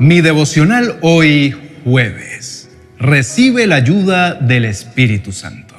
Mi devocional hoy jueves. Recibe la ayuda del Espíritu Santo.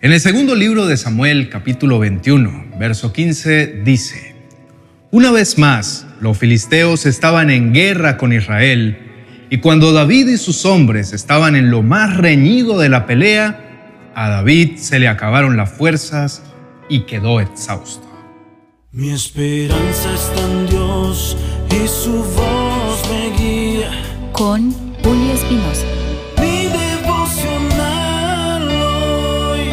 En el segundo libro de Samuel, capítulo 21, verso 15, dice, Una vez más, los filisteos estaban en guerra con Israel, y cuando David y sus hombres estaban en lo más reñido de la pelea, a David se le acabaron las fuerzas y quedó exhausto. Mi esperanza está en Dios y su voz me guía. Con Julio Espinosa. Mi devocional hoy.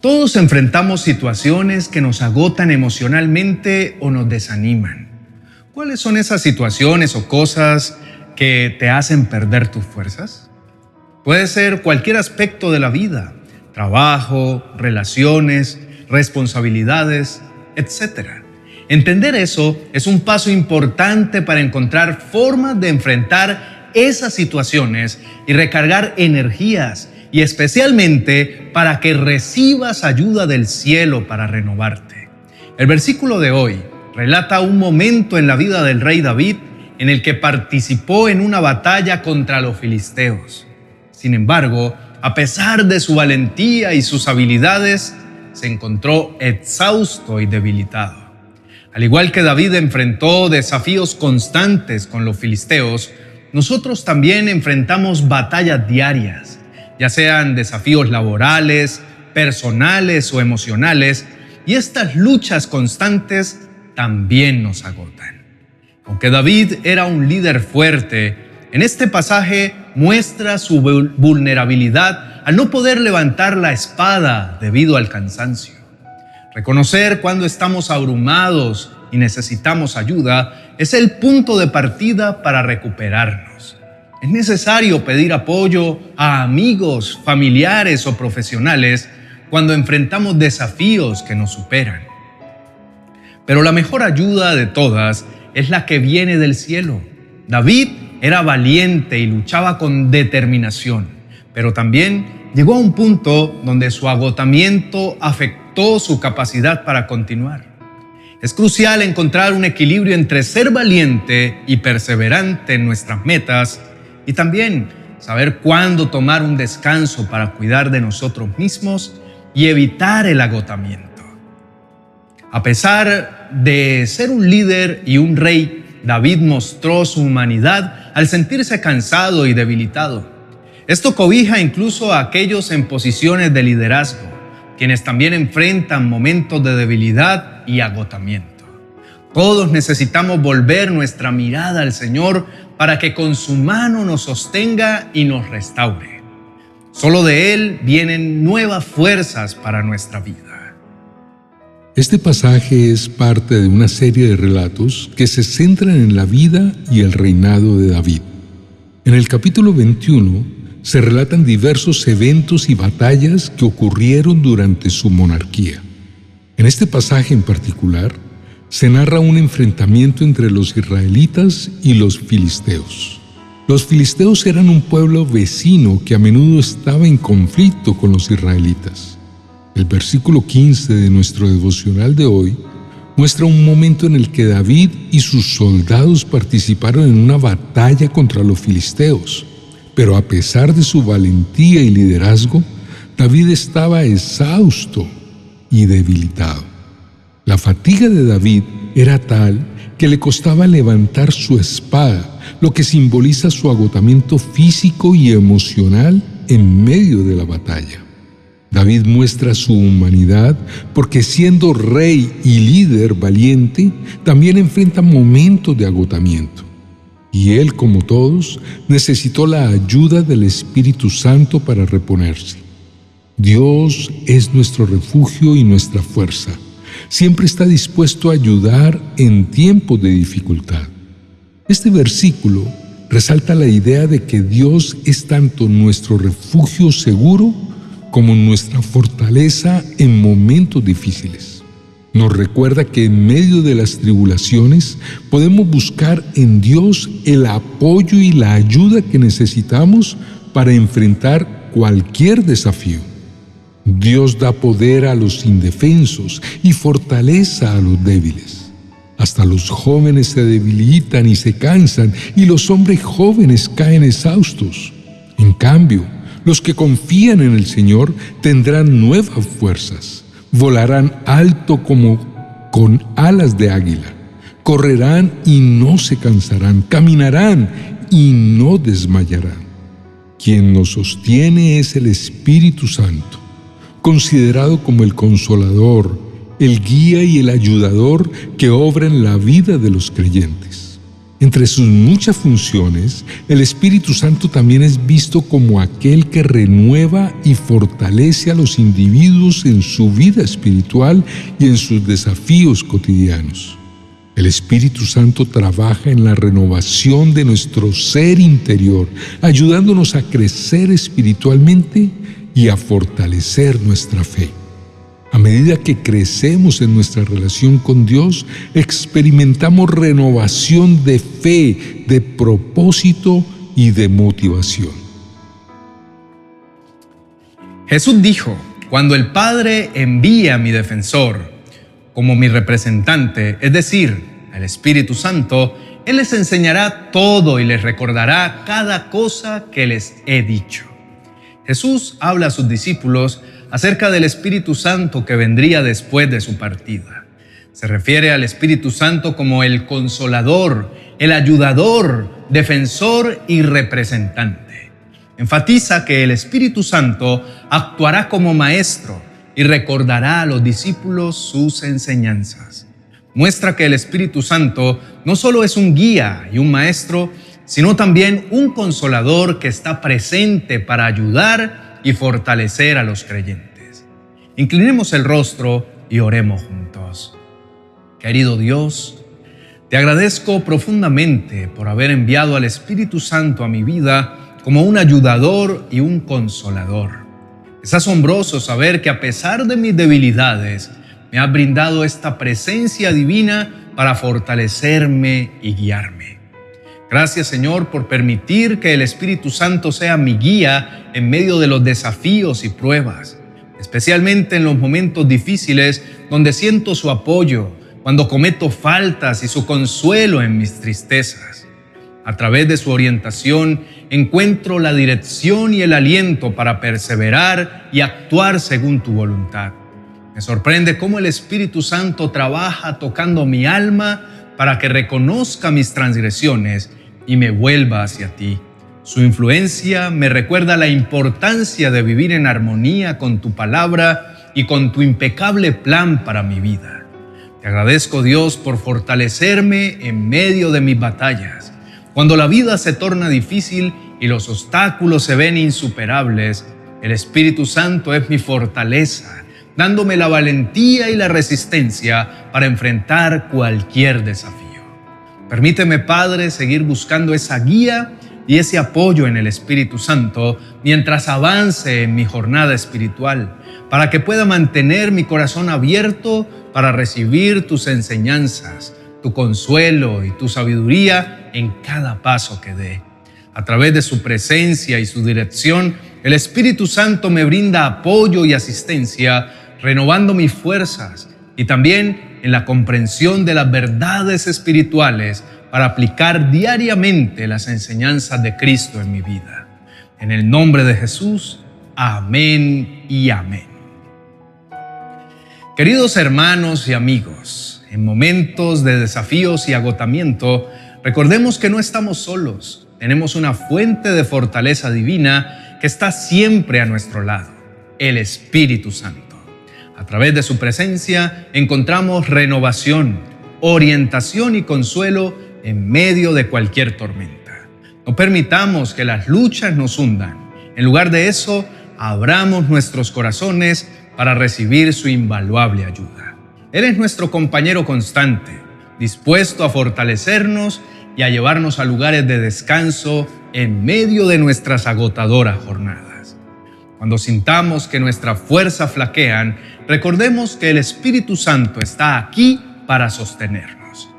Todos enfrentamos situaciones que nos agotan emocionalmente o nos desaniman. ¿Cuáles son esas situaciones o cosas que te hacen perder tus fuerzas? Puede ser cualquier aspecto de la vida, trabajo, relaciones, responsabilidades, etc. Entender eso es un paso importante para encontrar formas de enfrentar esas situaciones y recargar energías y especialmente para que recibas ayuda del cielo para renovarte. El versículo de hoy relata un momento en la vida del rey David en el que participó en una batalla contra los filisteos. Sin embargo, a pesar de su valentía y sus habilidades, se encontró exhausto y debilitado. Al igual que David enfrentó desafíos constantes con los filisteos, nosotros también enfrentamos batallas diarias, ya sean desafíos laborales, personales o emocionales, y estas luchas constantes también nos agotan. Aunque David era un líder fuerte, en este pasaje muestra su vulnerabilidad al no poder levantar la espada debido al cansancio. Reconocer cuando estamos abrumados y necesitamos ayuda es el punto de partida para recuperarnos. Es necesario pedir apoyo a amigos, familiares o profesionales cuando enfrentamos desafíos que nos superan. Pero la mejor ayuda de todas es la que viene del cielo. David era valiente y luchaba con determinación, pero también llegó a un punto donde su agotamiento afectó su capacidad para continuar. Es crucial encontrar un equilibrio entre ser valiente y perseverante en nuestras metas y también saber cuándo tomar un descanso para cuidar de nosotros mismos y evitar el agotamiento. A pesar de ser un líder y un rey David mostró su humanidad al sentirse cansado y debilitado. Esto cobija incluso a aquellos en posiciones de liderazgo, quienes también enfrentan momentos de debilidad y agotamiento. Todos necesitamos volver nuestra mirada al Señor para que con su mano nos sostenga y nos restaure. Solo de Él vienen nuevas fuerzas para nuestra vida. Este pasaje es parte de una serie de relatos que se centran en la vida y el reinado de David. En el capítulo 21 se relatan diversos eventos y batallas que ocurrieron durante su monarquía. En este pasaje en particular, se narra un enfrentamiento entre los israelitas y los filisteos. Los filisteos eran un pueblo vecino que a menudo estaba en conflicto con los israelitas. El versículo 15 de nuestro devocional de hoy muestra un momento en el que David y sus soldados participaron en una batalla contra los filisteos. Pero a pesar de su valentía y liderazgo, David estaba exhausto y debilitado. La fatiga de David era tal que le costaba levantar su espada, lo que simboliza su agotamiento físico y emocional en medio de la batalla. David muestra su humanidad porque siendo rey y líder valiente, también enfrenta momentos de agotamiento. Y él, como todos, necesitó la ayuda del Espíritu Santo para reponerse. Dios es nuestro refugio y nuestra fuerza. Siempre está dispuesto a ayudar en tiempos de dificultad. Este versículo resalta la idea de que Dios es tanto nuestro refugio seguro como nuestra fortaleza en momentos difíciles. Nos recuerda que en medio de las tribulaciones podemos buscar en Dios el apoyo y la ayuda que necesitamos para enfrentar cualquier desafío. Dios da poder a los indefensos y fortaleza a los débiles. Hasta los jóvenes se debilitan y se cansan, y los hombres jóvenes caen exhaustos. En cambio, los que confían en el Señor tendrán nuevas fuerzas, volarán alto como con alas de águila, correrán y no se cansarán, caminarán y no desmayarán. Quien nos sostiene es el Espíritu Santo, considerado como el consolador, el guía y el ayudador que obra en la vida de los creyentes. Entre sus muchas funciones, el Espíritu Santo también es visto como aquel que renueva y fortalece a los individuos en su vida espiritual y en sus desafíos cotidianos. El Espíritu Santo trabaja en la renovación de nuestro ser interior, ayudándonos a crecer espiritualmente y a fortalecer nuestra fe. A medida que crecemos en nuestra relación con Dios, experimentamos renovación de fe, de propósito y de motivación. Jesús dijo, cuando el Padre envía a mi defensor como mi representante, es decir, el Espíritu Santo, Él les enseñará todo y les recordará cada cosa que les he dicho. Jesús habla a sus discípulos acerca del Espíritu Santo que vendría después de su partida. Se refiere al Espíritu Santo como el consolador, el ayudador, defensor y representante. Enfatiza que el Espíritu Santo actuará como maestro y recordará a los discípulos sus enseñanzas. Muestra que el Espíritu Santo no solo es un guía y un maestro, sino también un consolador que está presente para ayudar y fortalecer a los creyentes. Inclinemos el rostro y oremos juntos. Querido Dios, te agradezco profundamente por haber enviado al Espíritu Santo a mi vida como un ayudador y un consolador. Es asombroso saber que a pesar de mis debilidades, me has brindado esta presencia divina para fortalecerme y guiarme. Gracias Señor por permitir que el Espíritu Santo sea mi guía en medio de los desafíos y pruebas, especialmente en los momentos difíciles donde siento su apoyo, cuando cometo faltas y su consuelo en mis tristezas. A través de su orientación encuentro la dirección y el aliento para perseverar y actuar según tu voluntad. Me sorprende cómo el Espíritu Santo trabaja tocando mi alma para que reconozca mis transgresiones y me vuelva hacia ti. Su influencia me recuerda la importancia de vivir en armonía con tu palabra y con tu impecable plan para mi vida. Te agradezco Dios por fortalecerme en medio de mis batallas. Cuando la vida se torna difícil y los obstáculos se ven insuperables, el Espíritu Santo es mi fortaleza, dándome la valentía y la resistencia para enfrentar cualquier desafío. Permíteme, Padre, seguir buscando esa guía y ese apoyo en el Espíritu Santo mientras avance en mi jornada espiritual, para que pueda mantener mi corazón abierto para recibir tus enseñanzas, tu consuelo y tu sabiduría en cada paso que dé. A través de su presencia y su dirección, el Espíritu Santo me brinda apoyo y asistencia, renovando mis fuerzas y también en la comprensión de las verdades espirituales para aplicar diariamente las enseñanzas de Cristo en mi vida. En el nombre de Jesús, amén y amén. Queridos hermanos y amigos, en momentos de desafíos y agotamiento, recordemos que no estamos solos. Tenemos una fuente de fortaleza divina que está siempre a nuestro lado, el Espíritu Santo. A través de su presencia encontramos renovación, orientación y consuelo en medio de cualquier tormenta. No permitamos que las luchas nos hundan. En lugar de eso, abramos nuestros corazones para recibir su invaluable ayuda. Él es nuestro compañero constante, dispuesto a fortalecernos y a llevarnos a lugares de descanso en medio de nuestras agotadoras jornadas. Cuando sintamos que nuestra fuerza flaquean, recordemos que el Espíritu Santo está aquí para sostenernos.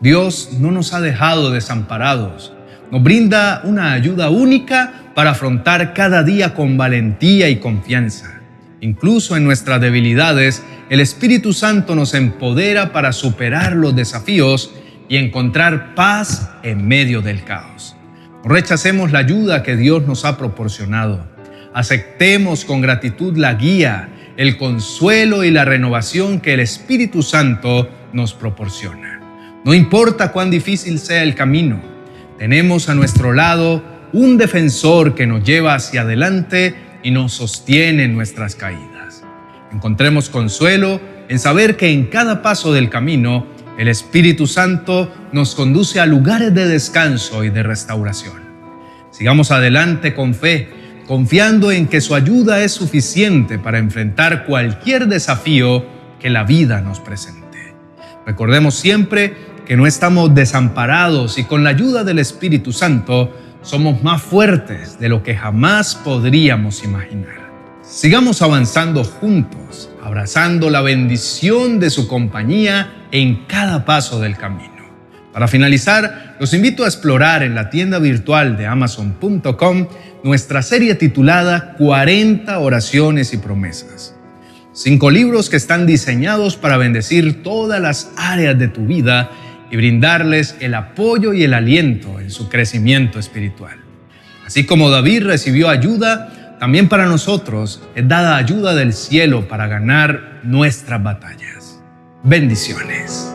Dios no nos ha dejado desamparados, nos brinda una ayuda única para afrontar cada día con valentía y confianza. Incluso en nuestras debilidades, el Espíritu Santo nos empodera para superar los desafíos y encontrar paz en medio del caos. rechacemos la ayuda que Dios nos ha proporcionado. Aceptemos con gratitud la guía, el consuelo y la renovación que el Espíritu Santo nos proporciona. No importa cuán difícil sea el camino, tenemos a nuestro lado un defensor que nos lleva hacia adelante y nos sostiene en nuestras caídas. Encontremos consuelo en saber que en cada paso del camino el Espíritu Santo nos conduce a lugares de descanso y de restauración. Sigamos adelante con fe, confiando en que su ayuda es suficiente para enfrentar cualquier desafío que la vida nos presente. Recordemos siempre que no estamos desamparados y con la ayuda del Espíritu Santo somos más fuertes de lo que jamás podríamos imaginar. Sigamos avanzando juntos, abrazando la bendición de su compañía en cada paso del camino. Para finalizar, los invito a explorar en la tienda virtual de amazon.com nuestra serie titulada 40 oraciones y promesas. Cinco libros que están diseñados para bendecir todas las áreas de tu vida y brindarles el apoyo y el aliento en su crecimiento espiritual. Así como David recibió ayuda, también para nosotros es dada ayuda del cielo para ganar nuestras batallas. Bendiciones.